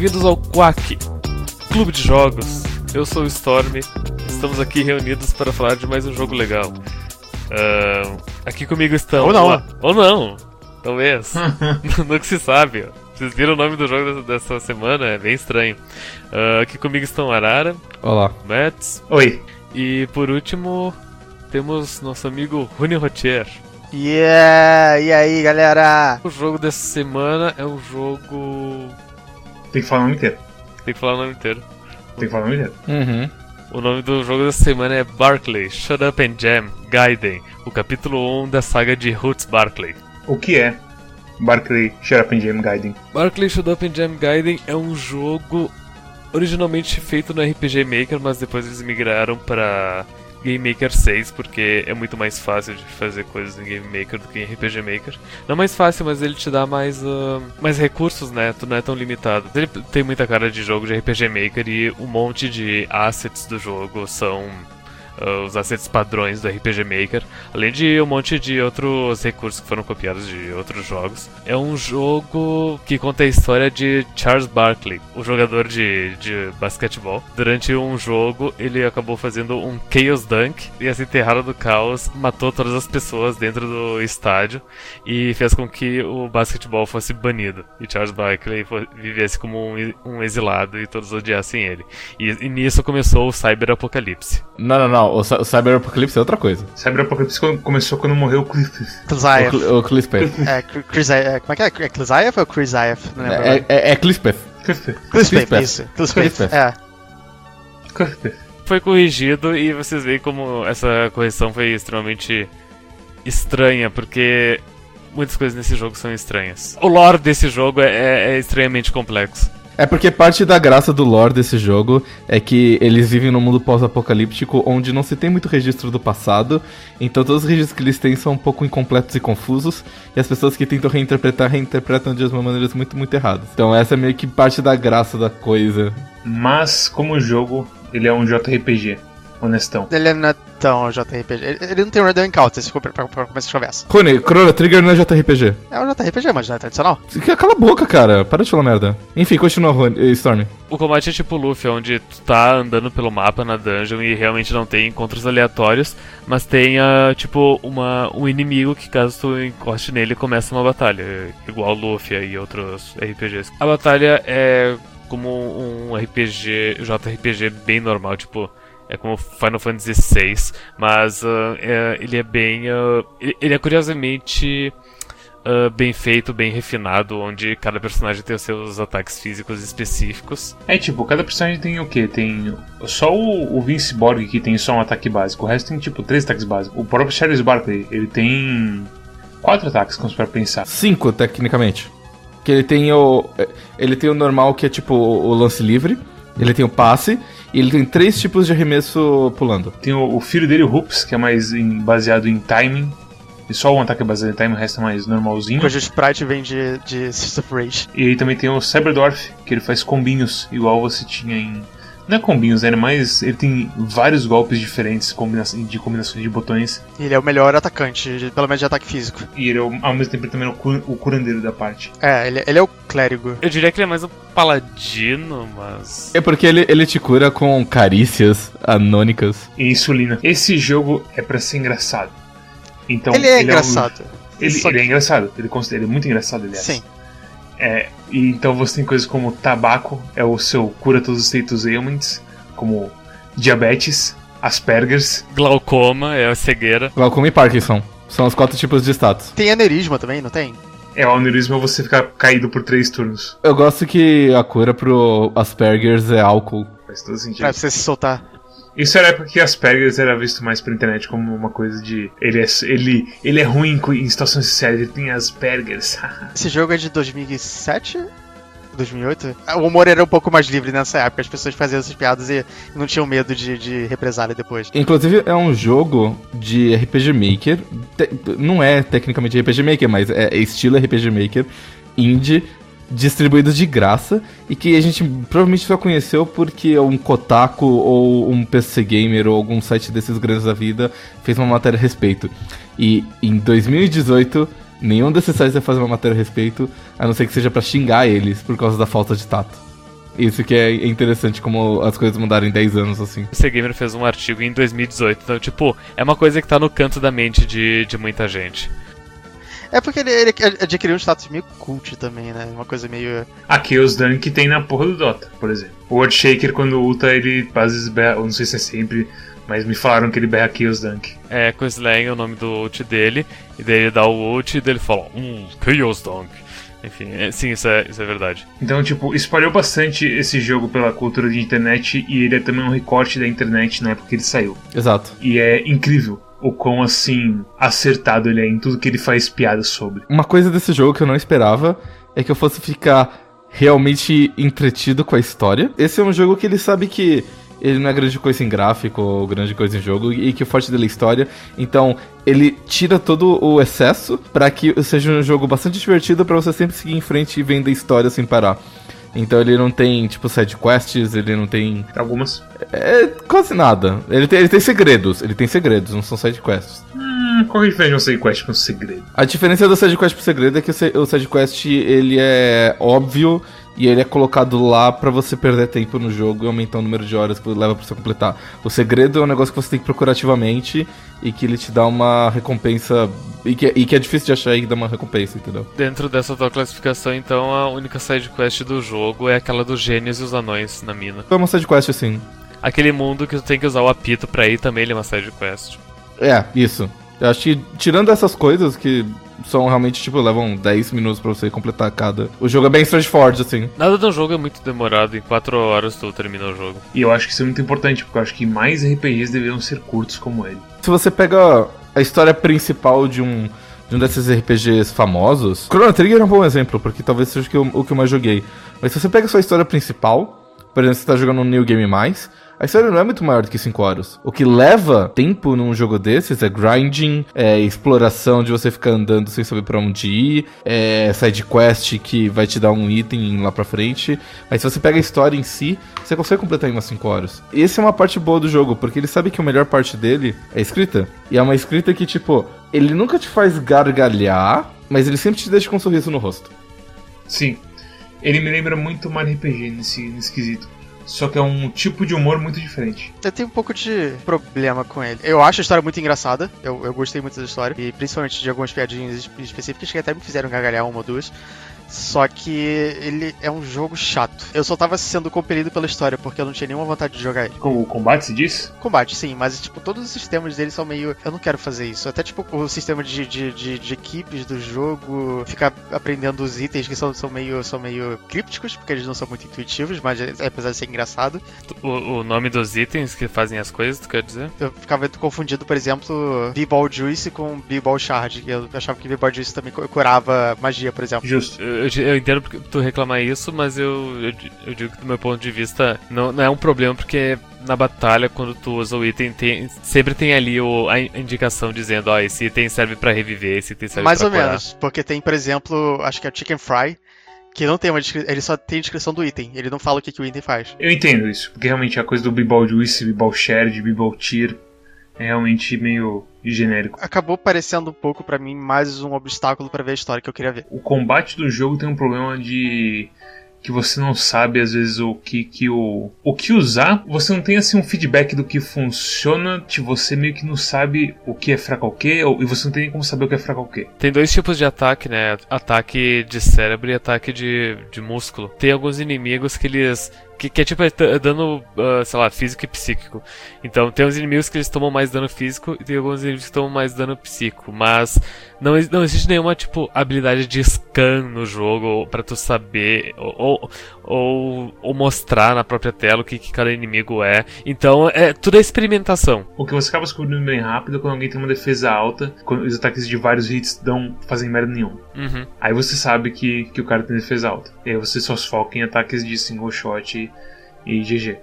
Bem-vindos ao Quack, Clube de Jogos. Eu sou o Storm. Estamos aqui reunidos para falar de mais um jogo legal. Uh, aqui comigo estão. Ou não. Ou não. Talvez. Nunca se sabe. Vocês viram o nome do jogo dessa semana? É bem estranho. Uh, aqui comigo estão Arara. Olá. Mets. Oi. E por último, temos nosso amigo Rune Rotier. Yeah! E aí, galera? O jogo dessa semana é um jogo. Tem que falar o nome inteiro. Tem que falar o nome inteiro. Tem que falar o nome inteiro. Uhum. O nome do jogo dessa semana é Barclay, Shut Up and Jam, Gaiden, o capítulo 1 da saga de Roots Barclay. O que é Barclay Shut Up and Jam Gaiden? Barclay Shut Up and Jam Gaiden é um jogo originalmente feito no RPG Maker, mas depois eles migraram para Game Maker 6, porque é muito mais fácil de fazer coisas em Game Maker do que em RPG Maker. Não mais fácil, mas ele te dá mais, uh, mais recursos, né? Tu não é tão limitado. Ele tem muita cara de jogo de RPG Maker e um monte de assets do jogo são os assets padrões do RPG Maker, além de um monte de outros recursos que foram copiados de outros jogos. É um jogo que conta a história de Charles Barkley, o jogador de, de basquetebol. Durante um jogo, ele acabou fazendo um Chaos Dunk e essa enterrada do caos matou todas as pessoas dentro do estádio e fez com que o basquetebol fosse banido. E Charles Barkley vivesse como um, um exilado e todos odiassem ele. E, e nisso começou o Cyber Apocalipse. Não, não, não. O, o Cyber Apocalipse é outra coisa. Cyber Apocalipse começou quando morreu o Cliff. O, o Clispeth. É, Chris, é, como é que é? É Clizaev ou Chrysaev? Não lembro. É, é, é Clispeth. Clispeth. Clispeth, isso. Clispeth, é. Clispeth. Foi corrigido e vocês veem como essa correção foi extremamente estranha, porque muitas coisas nesse jogo são estranhas. O lore desse jogo é, é, é estranhamente complexo. É porque parte da graça do lore desse jogo é que eles vivem num mundo pós-apocalíptico onde não se tem muito registro do passado, então todos os registros que eles têm são um pouco incompletos e confusos, e as pessoas que tentam reinterpretar, reinterpretam de uma maneiras muito, muito erradas. Então essa é meio que parte da graça da coisa. Mas, como jogo, ele é um JRPG honestão. Ele não é tão JRPG. Ele, ele não tem um Random Encounter, se for pra, pra, pra começar a conversa. Rony, Chrono Trigger não é JRPG. É um JRPG, mas não é tradicional. Cala a boca, cara. Para de falar merda. Enfim, continua, Rony, Storm. O combate é tipo Luffy, onde tu tá andando pelo mapa na dungeon e realmente não tem encontros aleatórios, mas tem, uh, tipo, uma, um inimigo que caso tu encoste nele começa uma batalha, igual Luffy e outros RPGs. A batalha é como um RPG, JRPG bem normal, tipo, é como Final Fantasy VI, mas uh, é, ele é bem. Uh, ele é curiosamente. Uh, bem feito, bem refinado, onde cada personagem tem os seus ataques físicos específicos. É tipo, cada personagem tem o que? Tem só o, o, Vince Borg que tem só um ataque básico, o resto tem tipo três ataques básicos. O próprio Charles Barkley, ele tem quatro ataques, como para pensar. Cinco, tecnicamente. Que ele tem o. Ele tem o normal que é tipo o lance livre. Ele tem o passe e ele tem três tipos de arremesso pulando. Tem o, o filho dele, o Hoops, que é mais em, baseado em timing. E só um ataque é baseado em timing, o resto é mais normalzinho. Cujo sprite vem de, de System of Rage. E aí também tem o Cyberdorf, que ele faz combinhos, igual você tinha em não é combinhos, né? Mas ele tem vários golpes diferentes de combinações de botões. Ele é o melhor atacante, pelo menos de ataque físico. E ele é, ao mesmo tempo também é o curandeiro da parte. É, ele, ele é o clérigo. Eu diria que ele é mais um paladino, mas. É porque ele, ele te cura com carícias anônicas. E insulina. Esse jogo é para ser engraçado. Então, ele é ele engraçado. É um... ele, ele, é engraçado. Ele, ele é muito engraçado, aliás. Sim. É, e então você tem coisas como tabaco, é o seu cura todos os status ailments, como diabetes, Asperger's. Glaucoma, é a cegueira. Glaucoma e Parkinson. São os quatro tipos de status. Tem aneurisma também, não tem? É, o aneurisma é você ficar caído por três turnos. Eu gosto que a cura pro Asperger's é álcool. Faz todo sentido. Pra você se soltar. Isso era época que Asperger era visto mais pela internet como uma coisa de. Ele é, ele, ele é ruim em situações sociais, ele tem Aspergers. Esse jogo é de 2007? 2008? O humor era um pouco mais livre nessa época, as pessoas faziam essas piadas e não tinham medo de, de represália depois. Inclusive, é um jogo de RPG Maker. Não é tecnicamente RPG Maker, mas é estilo RPG Maker indie distribuídos de graça e que a gente provavelmente só conheceu porque um Kotaku ou um PC Gamer ou algum site desses grandes da vida fez uma matéria a respeito. E em 2018, nenhum desses sites vai fazer uma matéria a respeito, a não ser que seja para xingar eles por causa da falta de tato. Isso que é interessante como as coisas mudaram em 10 anos, assim. O C-Gamer fez um artigo em 2018, então, tipo, é uma coisa que tá no canto da mente de, de muita gente. É porque ele, ele adquiriu um status meio cult também, né? Uma coisa meio. A Chaos Dunk tem na porra do Dota, por exemplo. O World Shaker, quando ulta, ele eu não sei se é sempre, mas me falaram que ele berra Chaos Dunk. É, com Slang é o nome do ult dele, e daí ele dá o ult e daí ele fala, hum, Chaos Dunk. Enfim, é, sim, isso é, isso é verdade. Então, tipo, espalhou bastante esse jogo pela cultura de internet e ele é também um recorte da internet na época que ele saiu. Exato. E é incrível o quão assim acertado ele é em tudo que ele faz piada sobre. Uma coisa desse jogo que eu não esperava é que eu fosse ficar realmente entretido com a história. Esse é um jogo que ele sabe que ele não é grande coisa em gráfico ou grande coisa em jogo e que o forte dele é história. Então, ele tira todo o excesso para que seja um jogo bastante divertido para você sempre seguir em frente e vender história sem parar. Então ele não tem, tipo, side quests, ele não tem. Algumas. É quase nada. Ele tem, ele tem segredos, ele tem segredos, não são side quests. Hum, qual é a diferença de um side quest com um segredo? A diferença do side quest pro segredo é que o side quest ele é óbvio e ele é colocado lá para você perder tempo no jogo e aumentar o número de horas que leva pra você completar. O segredo é um negócio que você tem que procurar ativamente e que ele te dá uma recompensa. E que, e que é difícil de achar e dá uma recompensa, entendeu? Dentro dessa tua classificação, então, a única side quest do jogo é aquela dos gênios e os anões na mina. É uma side quest assim. Aquele mundo que tu tem que usar o apito pra ir também ele é uma side quest. É, isso. Eu acho que tirando essas coisas que são realmente, tipo, levam 10 minutos pra você completar cada. O jogo é bem straightforward, assim. Nada do jogo é muito demorado, em 4 horas tu termina o jogo. E eu acho que isso é muito importante, porque eu acho que mais RPGs deveriam ser curtos como ele. Se você pega a história principal de um. De um desses RPGs famosos. Chrono Trigger é um bom exemplo, porque talvez seja o que eu, o que eu mais joguei. Mas se você pega a sua história principal, por exemplo, você tá jogando um New Game Mais, a história não é muito maior do que 5 horas. O que leva tempo num jogo desses é grinding, é exploração de você ficar andando sem saber para onde ir, é side quest que vai te dar um item lá pra frente. Mas se você pega a história em si, você consegue completar em umas 5 horas. E essa é uma parte boa do jogo, porque ele sabe que a melhor parte dele é escrita. E é uma escrita que, tipo, ele nunca te faz gargalhar, mas ele sempre te deixa com um sorriso no rosto. Sim. Ele me lembra muito Mario RPG nesse, nesse quesito. Só que é um tipo de humor muito diferente. Eu tenho um pouco de problema com ele. Eu acho a história muito engraçada. Eu, eu gostei muito da história. E principalmente de algumas piadinhas específicas que até me fizeram gargalhar uma ou duas. Só que ele é um jogo chato. Eu só tava sendo compelido pela história, porque eu não tinha nenhuma vontade de jogar ele. Com o combate se diz? Combate, sim, mas tipo, todos os sistemas dele são meio. Eu não quero fazer isso. Até tipo, o sistema de, de, de, de equipes do jogo, ficar aprendendo os itens que são, são, meio, são meio crípticos, porque eles não são muito intuitivos, mas é, apesar de ser engraçado. O, o nome dos itens que fazem as coisas, tu quer dizer? Eu ficava confundido, por exemplo, B-Ball Juice com B-Ball Shard. Eu achava que B-Ball Juice também curava magia, por exemplo. Justo. Eu, eu entendo porque tu reclamar isso, mas eu, eu, eu, digo que do meu ponto de vista não, não é um problema porque na batalha, quando tu usa o item, tem, sempre tem ali o, a indicação dizendo, ó, oh, esse item serve para reviver, esse item serve Mais pra ou curar. menos, porque tem, por exemplo, acho que é o Chicken Fry, que não tem uma descrição, ele só tem a descrição do item, ele não fala o que, que o item faz. Eu entendo isso, porque realmente a coisa do B-Ball Juice, B-Ball Shared, B-Ball Tier é realmente meio genérico. Acabou parecendo um pouco para mim mais um obstáculo para ver a história que eu queria ver. O combate do jogo tem um problema de que você não sabe às vezes o que que o o que usar, você não tem assim um feedback do que funciona, que você meio que não sabe o que é fraco ao que, e você não tem nem como saber o que é fraco ao que. Tem dois tipos de ataque, né? Ataque de cérebro e ataque de, de músculo. Tem alguns inimigos que eles que, que é tipo é dano, uh, sei lá, físico e psíquico. Então tem uns inimigos que eles tomam mais dano físico e tem alguns inimigos que tomam mais dano psíquico. Mas não, não existe nenhuma, tipo, habilidade de scan no jogo para tu saber ou, ou, mostrar na própria tela o que, que cada inimigo é. Então é tudo é experimentação. O que você acaba descobrindo bem rápido é quando alguém tem uma defesa alta, quando os ataques de vários hits dão, fazem merda nenhuma. Uhum. Aí você sabe que, que o cara tem defesa alta. E aí você só se foca em ataques de single shot e GG.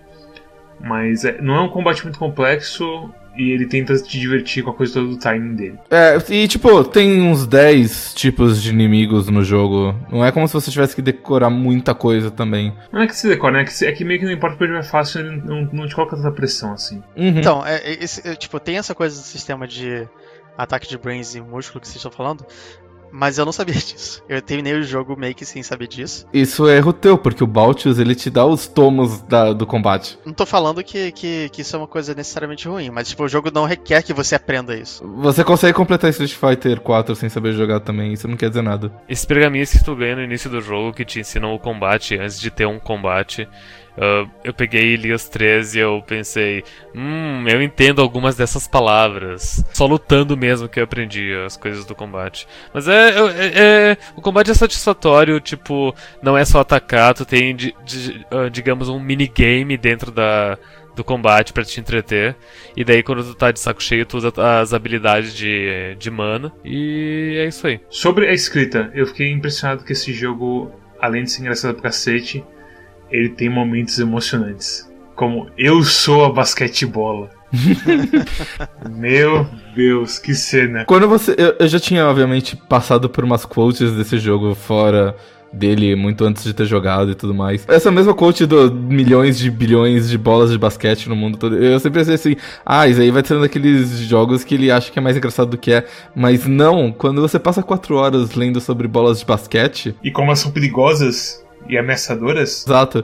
Mas é, não é um combate muito complexo e ele tenta te divertir com a coisa toda do timing dele. É, e tipo, tem uns 10 tipos de inimigos no jogo. Não é como se você tivesse que decorar muita coisa também. Não é que se decora, né? É que, é que meio que não importa porque é fácil, ele não, não te coloca tanta pressão assim. Uhum. Então, é, é, é, tipo, tem essa coisa do sistema de ataque de brains e músculo que vocês estão falando. Mas eu não sabia disso. Eu terminei o jogo meio que sem saber disso. Isso é erro teu, porque o Baltius ele te dá os tomos da- do combate. Não tô falando que, que, que isso é uma coisa necessariamente ruim, mas tipo, o jogo não requer que você aprenda isso. Você consegue completar Street Fighter 4 sem saber jogar também, isso não quer dizer nada. Esses pergaminhos que tu ganha no início do jogo que te ensinam o combate antes de ter um combate. Ah, eu peguei e li os três e eu pensei, hum, eu entendo algumas dessas palavras. Só lutando mesmo que eu aprendi as coisas do combate. Mas é, é- é- O combate é satisfatório, tipo, não é só atacar, tu tem, di- di- ah, digamos, um minigame dentro da. Do combate pra te entreter. E daí, quando tu tá de saco cheio, tu usa as habilidades de, de mana. E é isso aí. Sobre a escrita, eu fiquei impressionado que esse jogo, além de ser engraçado pra cacete, ele tem momentos emocionantes. Como eu sou a basquetebola. Meu Deus, que cena. Quando você. Eu, eu já tinha, obviamente, passado por umas quotes desse jogo fora dele muito antes de ter jogado e tudo mais. Essa mesma quote do milhões de bilhões de bolas de basquete no mundo todo. Eu sempre pensei assim, ah, isso aí vai ser um daqueles jogos que ele acha que é mais engraçado do que é. Mas não, quando você passa quatro horas lendo sobre bolas de basquete, E como elas são perigosas e ameaçadoras, exato.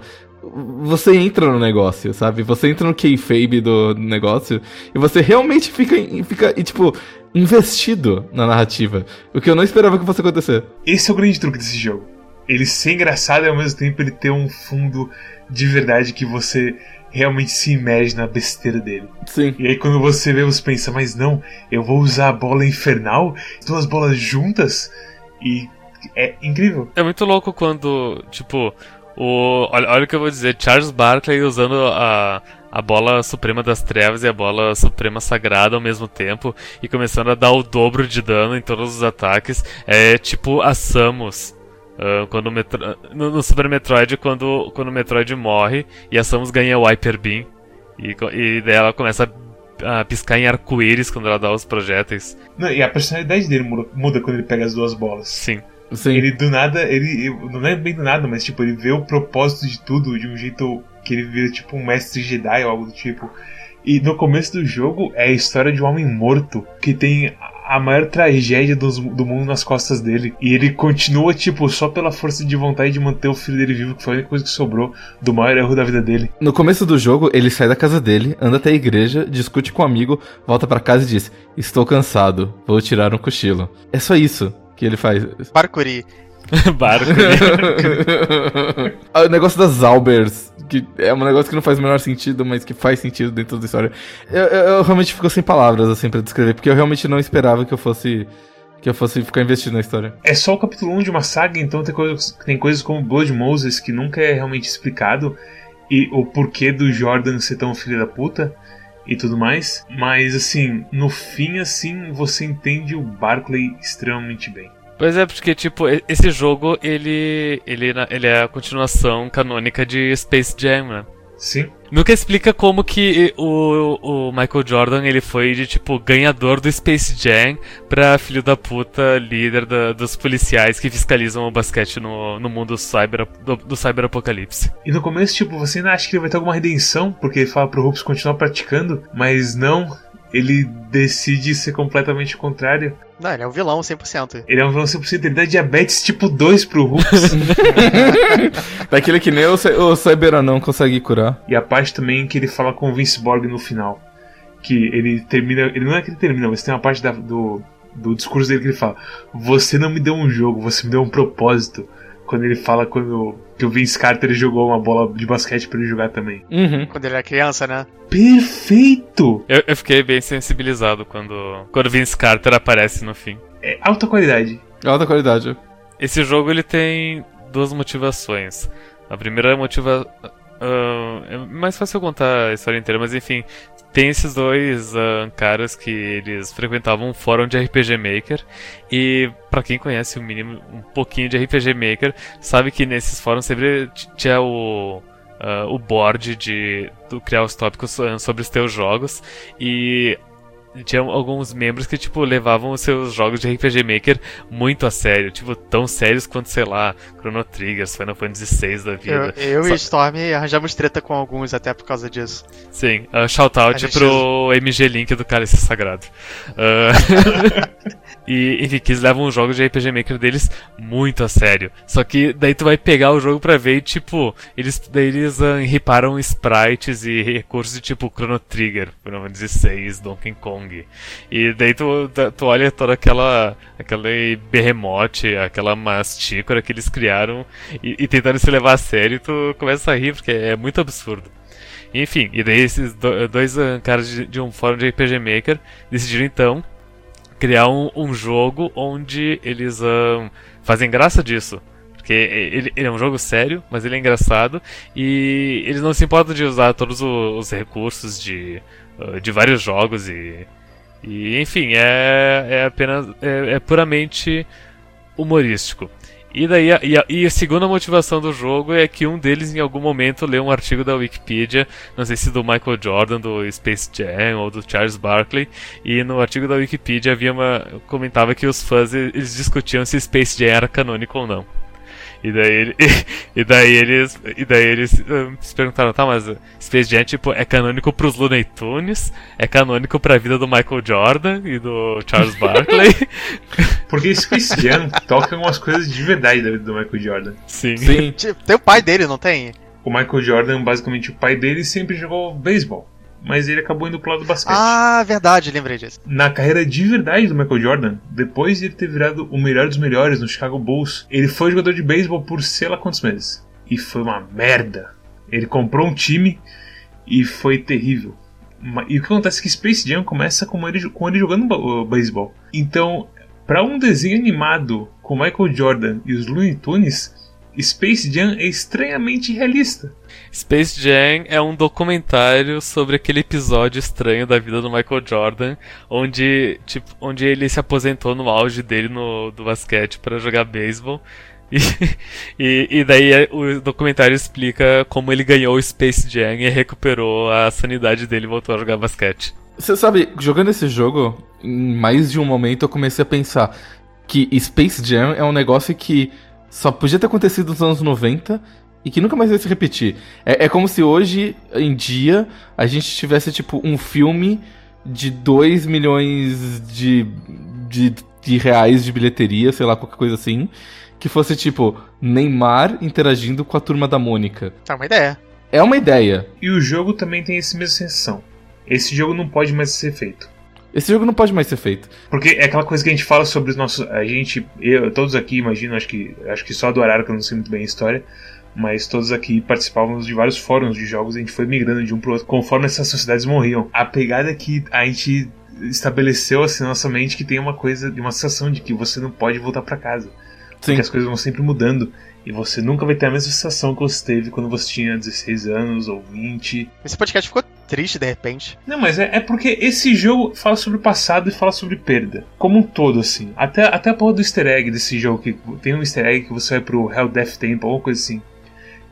Você entra no negócio, sabe? Você entra no kayfabe do negócio e você realmente fica, fica e, tipo, investido na narrativa. O que eu não esperava que fosse acontecer. esse é o grande truque desse jogo. Ele ser engraçado e ao mesmo tempo ele ter um fundo de verdade que você realmente se imerge na besteira dele. Sim. E aí quando você vê, você pensa, mas não, eu vou usar a bola infernal, duas bolas juntas, e é incrível. É muito louco quando, tipo, o. Olha, olha o que eu vou dizer, Charles Barkley usando a, a bola suprema das trevas e a bola suprema sagrada ao mesmo tempo e começando a dar o dobro de dano em todos os ataques. É tipo a Samus. ah, quando Metro... no, no Super Metroid, quando, quando o Metroid morre e a Samus ganha o Hyper Beam. E, e daí ela começa a, a piscar em arco-íris quando ela dá os projéteis. Não, e a personalidade dele muda, muda quando ele pega as duas bolas. Sim. Sim. Ele do nada, ele. Não é bem do nada, mas tipo, ele vê o propósito de tudo de um jeito que ele vira tipo um mestre Jedi ou algo do tipo. E no começo do jogo é a história de um homem morto que tem a maior tragédia dos- do mundo nas costas dele. E ele continua, tipo, só pela força de vontade de manter o filho dele vivo, que foi a única coisa que sobrou do maior erro da vida dele. No começo do jogo, ele sai da casa dele, anda até a igreja, discute com um amigo, volta pra casa e diz: Estou cansado, vou tirar um cochilo. É só isso que ele faz. Parkour. Barco. o negócio das Albers, que é um negócio que não faz o menor sentido, mas que faz sentido dentro da história. Eu, eu- eu realmente fico sem palavras, assim, pra descrever, porque eu realmente não esperava que eu fosse. Que eu fosse ficar investido na história. É só o capítulo 1 de uma saga, então tem coisas, tem coisas como Blood Moses que nunca é realmente explicado. E o porquê do Jordan ser tão filho da puta e tudo mais. Mas assim, no fim, assim, você entende o Barclay extremamente bem. Pois é, porque, tipo, esse jogo, ele, ele, ele é a continuação canônica de Space Jam, né? Sim. Nunca explica como que o, o Michael Jordan, ele foi de, tipo, ganhador do Space Jam pra filho da puta, líder da- dos policiais que fiscalizam o basquete no, no mundo cyber, do, do cyberapocalipse. E no começo, tipo, você ainda acha que ele vai ter alguma redenção, porque ele fala pro Hoops continuar praticando, mas não. Ele decide ser completamente o contrário. Não, ele é um vilão 100%. Ele é um vilão 100%, ele dá diabetes tipo 2 pro Hoops. Daquele que nem o, Cy- o Cyberanão consegue curar. E a parte também que ele fala com o Vince Borg no final. Que ele termina. Ele não é que ele termina, mas tem uma parte da- do, do discurso dele que ele fala: Você não me deu um jogo, você me deu um propósito. Quando ele fala quando que o Vince Carter jogou uma bola de basquete pra ele jogar também. Uhum. Quando ele era criança, né? Perfeito! Eu, eu fiquei bem sensibilizado quando, quando Vince Carter aparece no fim. É alta qualidade. Alta qualidade. Esse jogo ele tem duas motivações. A primeira motiva ah, é mais fácil eu contar a história inteira, mas enfim, tem esses dois ah, caras que eles frequentavam um fórum de RPG Maker. E pra quem conhece o mínimo um pouquinho de RPG Maker sabe que nesses fóruns sempre tinha o ah, o board de do criar os tópicos ah, sobre os teus jogos. E tinha alguns membros que, tipo, levavam os seus jogos de RPG Maker muito a sério. Tipo, tão sérios quanto, sei lá, Chrono Triggers, Final Fantasy VI da Eu, vida. eu Só- e Storm arranjamos treta com alguns até por causa disso. Sim, uh, shout out A gente- pro MG Link do Cálice Sagrado. Uh, E, enfim, que eles levam os jogos de RPG Maker deles muito a sério. Só que daí tu vai pegar o jogo pra ver e, tipo, eles, daí eles uh, riparam sprites e recursos de tipo Chrono Trigger, Final Fantasy 16, Donkey Kong. E daí tu, tu olha toda aquela, aquela berremote, aquela mastícora que eles criaram e, e tentando se levar a sério, tu começa a rir porque é muito absurdo. Enfim, e daí esses dois uh, caras de, de um fórum de RPG Maker decidiram então criar um, um jogo onde eles um, fazem graça disso. Porque ele, ele, é um jogo sério, mas ele é engraçado. E eles não se importam de usar todos os, os recursos de, de vários jogos. E, e enfim, é, é apenas. É, é puramente humorístico. E daí a, e, a, e a segunda motivação do jogo é que um deles em algum momento leu um artigo da Wikipedia, não sei se do Michael Jordan, do Space Jam ou do Charles Barkley, e no artigo da Wikipedia havia uma comentava que os fãs eles discutiam se Space Jam era canônico ou não. E daí, e, e daí eles, e daí eles uh, se perguntaram, tá, mas Space Jam tipo, é canônico pros Looney Tunes, é canônico pra vida do Michael Jordan e do Charles Barkley. Porque Space Jam toca algumas coisas de verdade da vida do Michael Jordan. Sim. Sim. Tipo, tem o pai dele, não tem? O Michael Jordan, basicamente, o pai dele sempre jogou beisebol mas ele acabou indo pro lado do basquete. Ah, verdade, lembrei disso. Na carreira de verdade do Michael Jordan, depois de ele ter virado o melhor dos melhores no Chicago Bulls, ele foi jogador de beisebol por sei lá quantos meses. E foi uma merda. Ele comprou um time e foi terrível. E o que acontece é que Space Jam começa com ele, com ele jogando beisebol. Então, para um desenho animado com Michael Jordan e os Looney Tunes, Space Jam é estranhamente realista. Space Jam é um documentário sobre aquele episódio estranho da vida do Michael Jordan, onde, tipo, onde ele se aposentou no auge dele no, do basquete para jogar beisebol. E, e, e, daí é, o documentário explica como ele ganhou o Space Jam e recuperou a sanidade dele e voltou a jogar basquete. Você sabe, jogando esse jogo, em mais de um momento eu comecei a pensar que Space Jam é um negócio que só podia ter acontecido nos anos 90 e que nunca mais vai se repetir. É, é como se hoje em dia a gente tivesse tipo um filme de 2 milhões de, de, de reais de bilheteria, sei lá, qualquer coisa assim, que fosse tipo Neymar interagindo com a turma da Mônica. É uma ideia. É uma ideia. E o jogo também tem essa mesma sensação. Esse jogo não pode mais ser feito. Esse jogo não pode mais ser feito. Porque é aquela coisa que a gente fala sobre os nossos. A gente, eu, todos aqui, imagino, acho que acho que só do Arara que eu não sei muito bem a história, mas todos aqui participávamos de vários fóruns de jogos, a gente foi migrando de um pro outro conforme essas sociedades morriam. A pegada é que a gente estabeleceu assim na nossa mente que tem uma coisa, de uma sensação de que você não pode voltar para casa. Sim. Porque as coisas vão sempre mudando. E você nunca vai ter a mesma sensação que você teve quando você tinha 16 anos ou 20. Esse podcast ficou triste de repente. Não, mas é, é porque esse jogo fala sobre o passado e fala sobre perda. Como um todo, assim. Até, até a porra do easter egg desse jogo, que tem um easter egg que você vai pro Hell Death Temple, alguma coisa assim.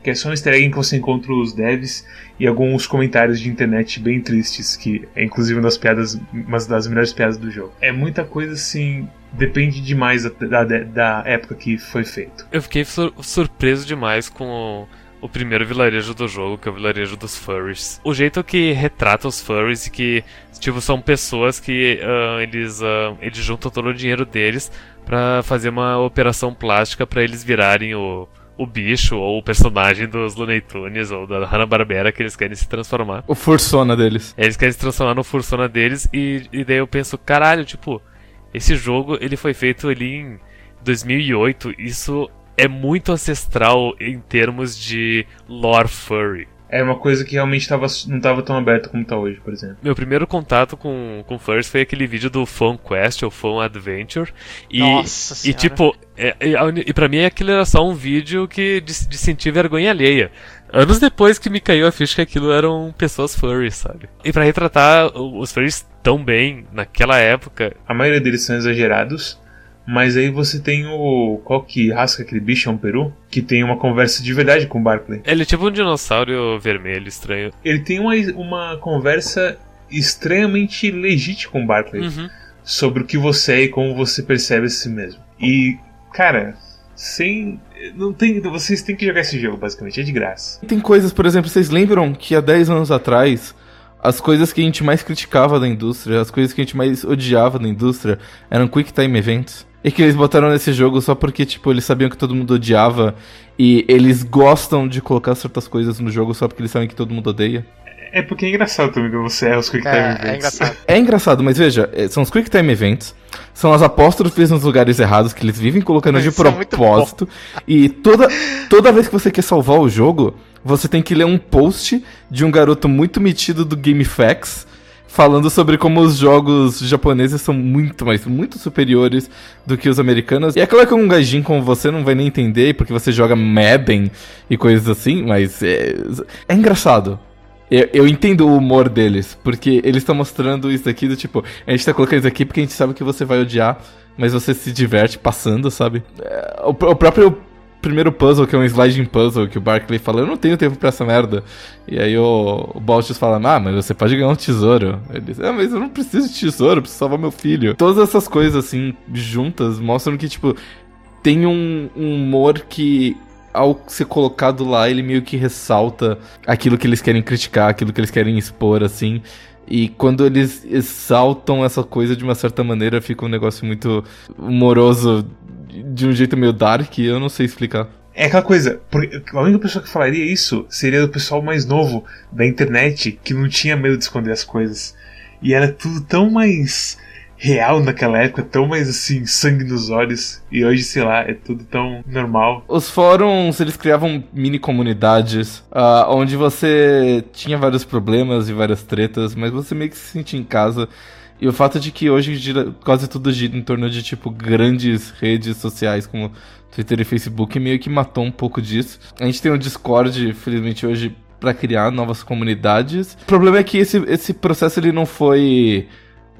Que é só um easter egg em que você encontra os devs e alguns comentários de internet bem tristes, que é inclusive uma das piadas, uma das melhores piadas do jogo. É muita coisa assim depende demais da, da, da, época que foi feito. Eu fiquei sur surpreso demais com o, o, primeiro vilarejo do jogo, que é o vilarejo dos furries. O jeito que retrata os furries e que, tipo, são pessoas que uh, eles, uh, eles juntam todo o dinheiro deles para fazer uma operação plástica para eles virarem o o bicho ou o personagem dos Looney Tunes ou da Hanna-Barbera que eles querem se transformar. O Fursona deles. Eles querem se transformar no Fursona deles e, e daí eu penso, caralho, tipo, esse jogo ele foi feito ali em 2008. Isso é muito ancestral em termos de lore furry. É uma coisa que realmente tava, não estava tão aberta como está hoje, por exemplo. Meu primeiro contato com, com furries foi aquele vídeo do Fun Quest ou Fun Adventure. E, Nossa e tipo, é, é, e pra mim aquilo era só um vídeo que de, de sentir vergonha alheia. Anos depois que me caiu a ficha que aquilo eram pessoas furries, sabe? E para retratar os furries tão bem naquela época. A maioria deles são exagerados, mas aí você tem o. Qual que rasca aquele bicho? É um peru? Que tem uma conversa de verdade com o Barclay. Ele é tipo um dinossauro vermelho estranho. Ele tem uma, uma conversa extremamente legítima com o Barclay. Uhum. Sobre o que você é e como você percebe a si mesmo. E, cara, sem. Não tem. Vocês têm que jogar esse jogo, basicamente, é de graça. Tem coisas, por exemplo, vocês lembram que há 10 anos atrás as coisas que a gente mais criticava da indústria, as coisas que a gente mais odiava da indústria, eram Quick Time Events. E que eles botaram nesse jogo só porque, tipo, eles sabiam que todo mundo odiava. E eles gostam de colocar certas coisas no jogo só porque eles sabem que todo mundo odeia. É porque é engraçado também quando você erra os Quick Time É, Events. é engraçado. É engraçado, mas veja, é, são os Quick Time Events, são as apóstrofes nos lugares errados que eles vivem colocando de é propósito. e toda, toda vez que você quer salvar o jogo, você tem que ler um post de um garoto muito metido do GameFAQs falando sobre como os jogos japoneses são muito, mas muito superiores do que os americanos. E é claro que um gajinho como você não vai nem entender, porque você joga Madden e coisas assim, mas é, é engraçado. Eu, eu entendo o humor deles, porque eles estão mostrando isso aqui do tipo, a gente tá colocando isso aqui porque a gente sabe que você vai odiar, mas você se diverte passando, sabe? É, o, o próprio primeiro puzzle, que é um sliding puzzle, que o Barkley fala, eu não tenho tempo pra essa merda. E aí o, o fala, ah, mas você pode ganhar um tesouro. Ele diz, ah, mas eu não preciso de tesouro, eu preciso salvar meu filho. Todas essas coisas, assim, juntas, mostram que, tipo, tem um, um humor que ao ser colocado lá, ele meio que ressalta aquilo que eles querem criticar, aquilo que eles querem expor, assim. E quando eles exaltam essa coisa de uma certa maneira, fica um negócio muito humoroso, de um jeito meio dark, eu não sei explicar. É aquela coisa, porque a única pessoa que falaria isso seria o pessoal mais novo da internet que não tinha medo de esconder as coisas. E era tudo tão mais real naquela época, tão mais assim, sangue nos olhos. E hoje, sei lá, é tudo tão normal. Os fóruns, eles criavam mini comunidades, ah, onde você tinha vários problemas e várias tretas, mas você meio que se sentia em casa. E o fato de que hoje gira, quase tudo gira em torno de, tipo, grandes redes sociais como Twitter e Facebook meio que matou um pouco disso. A gente tem o Discord, felizmente, hoje para criar novas comunidades. O problema é que esse, esse processo ele não foi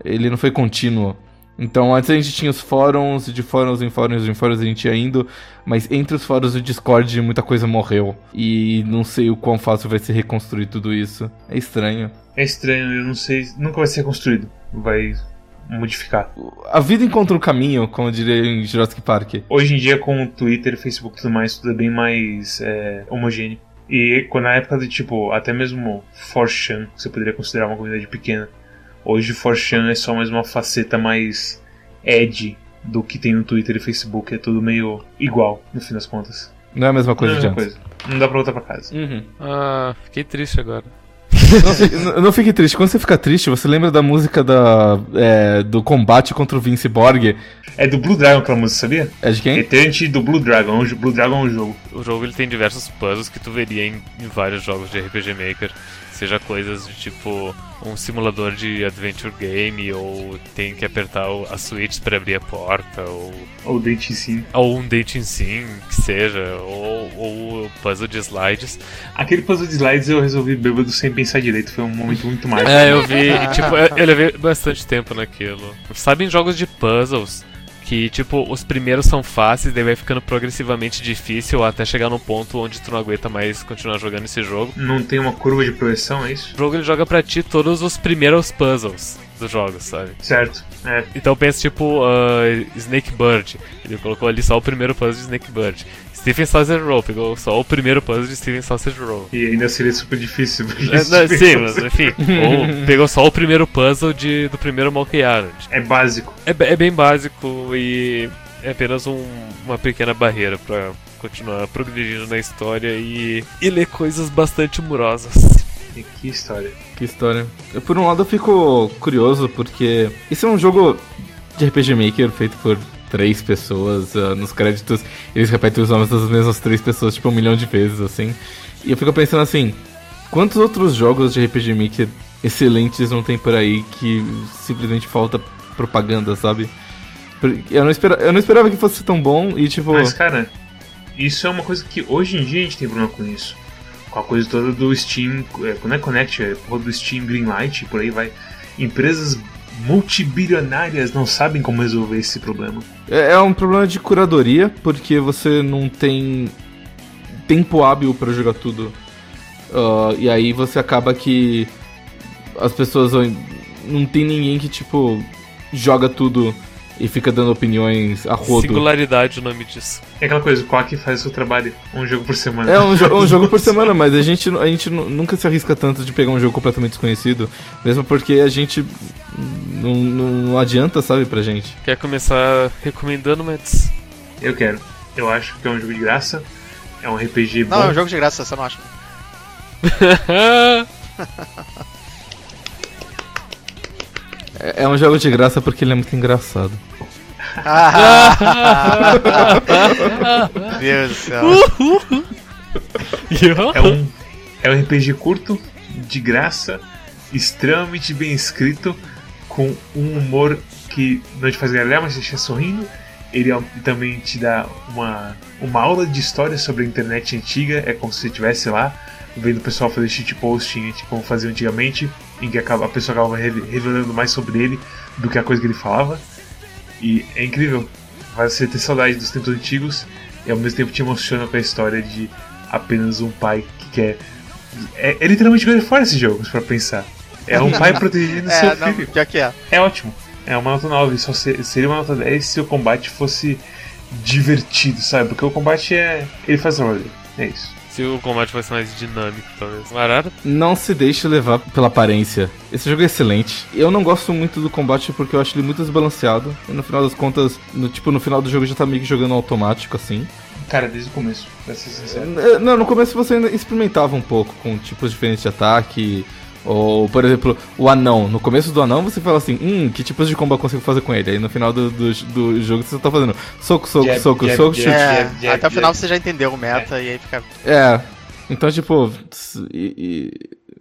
ele não foi contínuo. Então antes a gente tinha os fóruns, de fóruns em fóruns em fóruns a gente ia indo, mas entre os fóruns do Discord muita coisa morreu. E não sei o quão fácil vai ser reconstruir tudo isso. É estranho. É estranho, eu não sei, nunca vai ser construído. Vai modificar. A vida encontra um caminho, como eu diria em Jurassic Park. Hoje em dia, com o Twitter, Facebook e tudo mais, tudo é bem mais é, homogêneo. E quando na época de tipo, até mesmo 4chan, que você poderia considerar uma comunidade pequena, hoje 4chan é só mais uma faceta mais edgy do que tem no Twitter e Facebook. É tudo meio igual, no fim das contas. Não é a mesma coisa Não é a mesma coisa. Não dá pra voltar pra casa. Uhum. Ah, fiquei triste agora. Não, fi- não- não fique triste. Quando você fica triste, você lembra da música da, é, do combate contra o Vince Borg? É do Blue Dragon aquela música, sabia? É de quem? Eternity do Blue Dragon. O Blue Dragon é um jogo. O jogo ele tem diversos puzzles que tu veria em, em vários jogos de RPG Maker. Seja coisas de tipo um simulador de adventure game, ou tem que apertar a switch para abrir a porta, ou, Ou Date Sim. ou um dating sim, que seja, ou, ou puzzle de slides. Aquele puzzle de slides eu resolvi bêbado sem pensar direito. Foi um momento muito mágico. É, eu vi, tipo, eu, eu levei bastante tempo naquilo. Sabe em jogos de puzzles que, tipo, os primeiros são fáceis, daí vai ficando progressivamente difícil até chegar num ponto onde tu não aguenta mais continuar jogando esse jogo. Não tem uma curva de progressão, é isso? O jogo ele joga pra ti todos os primeiros puzzles dos jogos, sabe? Certo. É. Então pensa tipo ah, Snake Bird. Ele colocou ali só o primeiro puzzle de Snake Bird. Stephen Sausage Roll pegou só o primeiro puzzle de Stephen Sausage Roll. E ainda seria super difícil. porque É, não, sim, mas enfim. Ou pegou só o primeiro puzzle de, do primeiro Monkey Island. É básico. É, é bem básico e é apenas um- uma pequena barreira pra continuar progredindo na história e, e ler coisas bastante humorosas. E que história. Que história. Eu, por um lado, eu fico curioso, porque esse é um jogo de RPG Maker feito por três pessoas. ah, nos créditos, eles repetem os nomes das mesmas três pessoas, tipo, um milhão de vezes, assim. E eu fico pensando assim, quantos outros jogos de RPG Maker excelentes não tem por aí que simplesmente falta propaganda, sabe? Eu não, espera, eu não esperava que fosse tão bom e, tipo... Mas, cara, isso é uma coisa que hoje em dia a gente tem problema com isso. Com a coisa toda do Steam, não é Connect, é do Steam Greenlight, por aí vai. Empresas multibilionárias não sabem como resolver esse problema. É é um problema de curadoria, porque você não tem tempo hábil pra jogar tudo. Ah, e aí você acaba que as pessoas não tem ninguém que tipo joga tudo e fica dando opiniões a rodo. Singularidade o nome disso. É aquela coisa, o Quack faz o seu trabalho, um jogo por semana. É um, jo um jogo por semana, mas a gente, a gente nunca se arrisca tanto de pegar um jogo completamente desconhecido, mesmo porque a gente não, não adianta, sabe, pra gente. Quer começar recomendando, Mads? Eu quero. Eu acho que é um jogo de graça, é um RPG bom. Não, é um jogo de graça, você não acha? É, é um jogo de graça porque ele é muito engraçado. Deus do céu. É um, é um RPG curto, de graça, extremamente bem escrito, com um humor que não te faz gargalhar, mas te deixa sorrindo. Ele é também te dá uma, uma aula de história sobre a internet antiga, é como se você estivesse lá vendo o pessoal fazer shitposting, tipo, como fazia antigamente, em que a pessoa acabava revelando mais sobre ele do que a coisa que ele falava. E é incrível, você ter saudade dos tempos antigos e ao mesmo tempo te emociona com a história de apenas um pai que quer. É, é literalmente God fora esse jogo, para pensar. É um pai protegendo é, seu não, filho. Que é. É ótimo. É uma nota 9, só seria uma nota 10 se o combate fosse divertido, sabe? Porque o combate é. Ele faz o rolê. É isso. Se o combate fosse mais dinâmico, talvez. Marara? Não se deixe levar pela aparência. Esse jogo é excelente. Eu não gosto muito do combate porque eu acho ele muito desbalanceado. E no final das contas, no, tipo, no final do jogo já tá meio que jogando automático, assim. Cara, desde o começo, pra ser sincero. Não, no começo você ainda experimentava um pouco com tipos diferentes de ataque. Ou, por exemplo, o anão. No começo do anão você fala assim, hum, que tipos de combo eu consigo fazer com ele? Aí no final do, do, do jogo você tá fazendo soco, soco, jab, soco, jab, soco, chute. É, jab, até o final você já entendeu o meta é. e aí fica. É. Então, tipo, e, e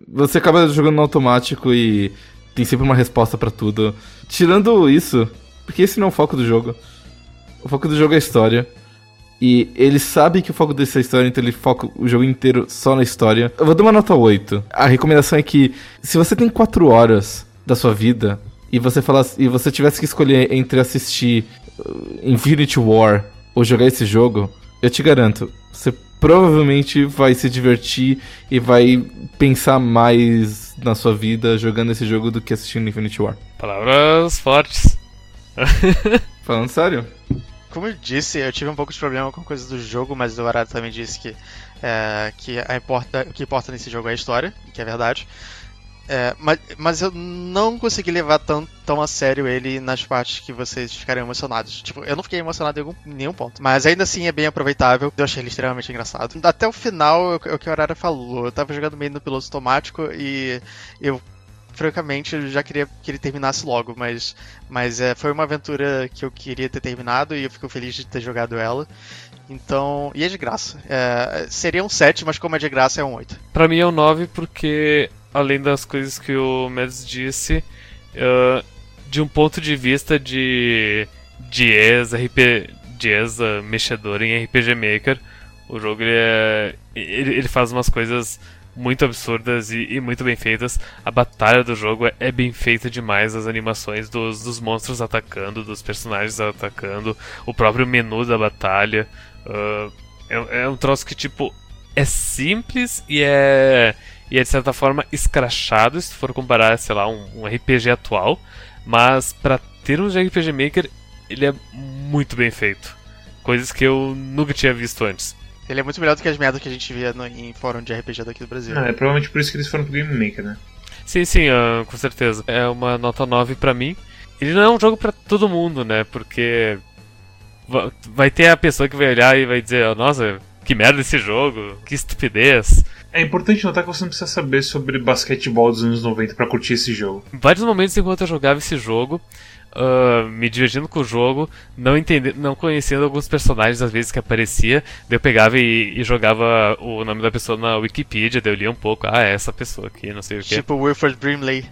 você acaba jogando no automático e tem sempre uma resposta para tudo. Tirando isso, porque esse não é o foco do jogo. O foco do jogo é a história. E ele sabe que o foco dessa história, então ele foca o jogo inteiro só na história. Eu vou dar uma nota 8. A recomendação é que se você tem 4 horas da sua vida e você falasse, e você tivesse que escolher entre assistir uh, Infinity War ou jogar esse jogo, eu te garanto, você provavelmente vai se divertir e vai pensar mais na sua vida jogando esse jogo do que assistindo Infinity War. Palavras fortes. Falando sério? Como eu disse, eu tive um pouco de problema com coisas do jogo, mas o Arado também disse que, é, que a importa, o que importa nesse jogo é a história, que é verdade. É, mas, mas eu não consegui levar tão, tão a sério ele nas partes que vocês ficaram emocionados. Tipo, eu não fiquei emocionado em, algum, em nenhum ponto. Mas ainda assim é bem aproveitável. Eu achei ele extremamente engraçado. Até o final, é o que o Arara falou. Eu tava jogando meio no piloto automático e eu francamente, eu já queria que ele terminasse logo, mas, mas é, foi uma aventura que eu queria ter terminado e eu fico feliz de ter jogado ela. Então, e é de graça. É, seria um 7, mas como é de graça, é um 8. Pra mim é um 9 porque, além das coisas que o Mads disse, uh, de um ponto de vista de, de ex, RP, de ex mexedor em RPG Maker, o jogo ele, é, ele, ele faz umas coisas muito absurdas e, e, muito bem feitas. A batalha do jogo é, é, bem feita demais, as animações dos, dos monstros atacando, dos personagens atacando, o próprio menu da batalha. Uh, é, é, um troço que, tipo, é simples e é, e é de certa forma escrachado se for comparar, sei lá, um, um RPG atual. Mas para termos de RPG Maker, ele é muito bem feito. Coisas que eu nunca tinha visto antes. Ele é muito melhor do que as merdas que a gente via no, em fórum de RPG daqui do Brasil. Ah, é provavelmente por isso que eles foram pro Game Maker, né? Sim, sim, uh, com certeza. É uma nota 9 para mim. Ele não é um jogo para todo mundo, né? Porque vai ter a pessoa que vai olhar e vai dizer, nossa, que merda esse jogo, que estupidez. É importante notar que você não precisa saber sobre basquetebol dos anos 90 para curtir esse jogo. Em vários momentos enquanto eu jogava esse jogo, uh, me divertindo com o jogo, não entendendo, não conhecendo alguns personagens às vezes que aparecia, daí eu pegava e, e, jogava o nome da pessoa na Wikipedia, daí eu lia um pouco, ah, é essa pessoa aqui, não sei o que. Tipo Wilford Brimley.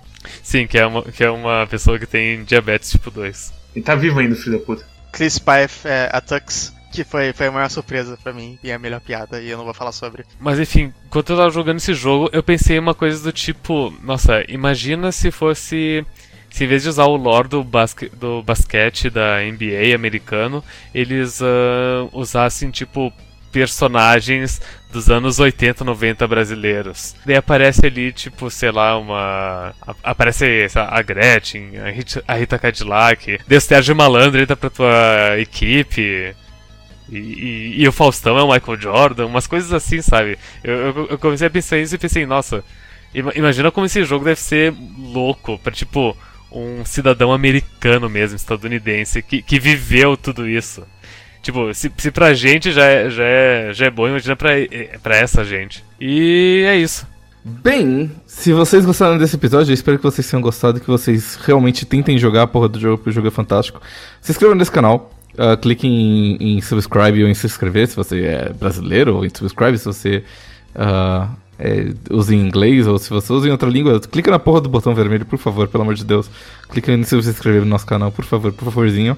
Sim, que é, uma, que é uma pessoa que tem diabetes tipo 2. E tá vivo ainda, filho da puta. Chris Pife é, a Tux que foi, foi a maior surpresa para mim e a melhor piada, e eu não vou falar sobre. Mas enfim, enquanto eu tava jogando esse jogo, eu pensei uma coisa do tipo: nossa, imagina se fosse se em vez de usar o lore do, basque, do basquete da NBA americano, eles uh, usassem tipo personagens dos anos 80, 90 brasileiros. Daí aparece ali, tipo, sei lá, uma. Aparece lá, a Gretchen, a Rita, a Rita Cadillac, Deus Sérgio Malandro entra pra tua equipe. E, e, e, o Faustão é o Michael Jordan, umas coisas assim, sabe? Eu, eu, eu comecei a pensar nisso e pensei, nossa, imagina como esse jogo deve ser louco pra, tipo, um cidadão americano mesmo, estadunidense, que, que viveu tudo isso. Tipo, se, se pra gente já é, já é, já é bom, imagina pra, pra essa gente. E é isso. Bem, se vocês gostaram desse episódio, eu espero que vocês tenham gostado, que vocês realmente tentem jogar a porra do jogo, porque o jogo é fantástico. Se inscrevam nesse canal, uh, clique em, em, subscribe ou em se inscrever se você é brasileiro, ou em subscribe se você uh, é, usa em inglês, ou se você usa em outra língua. Clica na porra do botão vermelho, por favor, pelo amor de Deus. Clica em se inscrever no nosso canal, por favor, por favorzinho.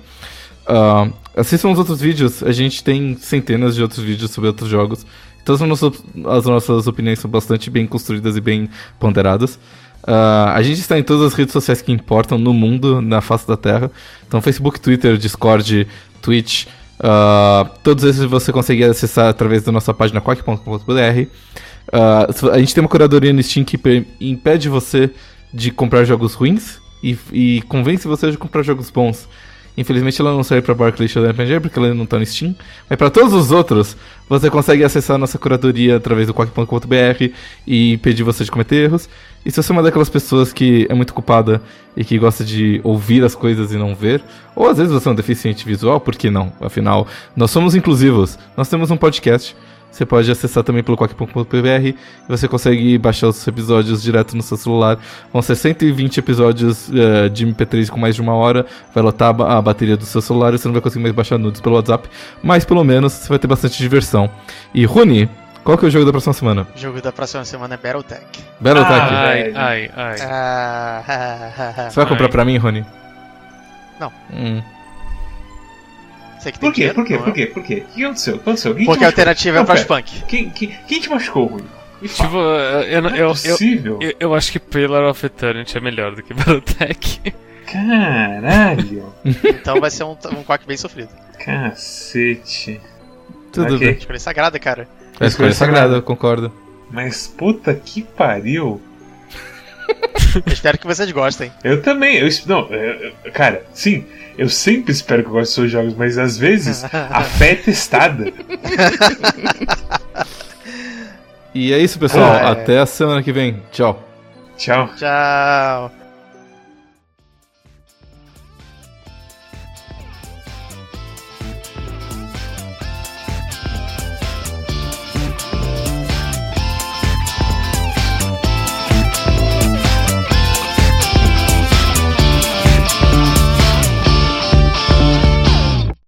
Uh, assistam os outros vídeos, a gente tem centenas de outros vídeos sobre outros jogos. Todas as nossas, as nossas opiniões são bastante bem construídas e bem ponderadas. Uh, a gente está em todas as redes sociais que importam no mundo, na face da Terra. Então, Facebook, Twitter, Discord, Twitch. Uh, todos esses você consegue acessar através da nossa página quack.com.br. Uh, a gente tem uma curadoria no Steam que impede você de comprar jogos ruins e, e convence você de comprar jogos bons. Infelizmente ela não serve para Barclay RPG porque ela não tá no Steam. Mas para todos os outros, você consegue acessar a nossa curadoria através do quack.com.br e pedir você de cometer erros. E se você é uma daquelas pessoas que é muito ocupada e que gosta de ouvir as coisas e não ver, ou às vezes você é um deficiente visual, por que não? Afinal, nós somos inclusivos. Nós temos um podcast você pode acessar também pelo quack.com.br e você consegue baixar os episódios direto no seu celular. Vão ser 120 episódios uh, de MP3 com mais de uma hora. Vai lotar a bateria do seu celular e você não vai conseguir mais baixar nudes pelo WhatsApp. Mas pelo menos você vai ter bastante diversão. E Runi, qual que é o jogo da próxima semana? O jogo da próxima semana é Battletech. Battletech? Ai, ai, ai. Ah, Você vai comprar ai. pra mim, Rony? Não. Hum. Você que tem Por quê? Por quê? Por quê? Por quê? O que aconteceu? O que aconteceu? Quem Porque a alternativa é o Frostpunk. Quem, quem, quem te machucou, Rui? Tipo, eu, não, eu, eu, eu, eu, acho que Pillar of Eternity é melhor do que Battletech. Caralho! então vai ser um, um quack bem sofrido. Cacete. Tudo okay. bem. Escolha sagrada, cara. É escolha sagrada, eu concordo. Mas puta que pariu. eu espero que vocês gostem. Eu também. Eu, não, eu, cara, sim. Eu sempre espero que eu goste dos seus jogos, mas às vezes a fé é testada. e é isso, pessoal. Ah, é. Até a semana que vem. Tchau. Tchau. Tchau.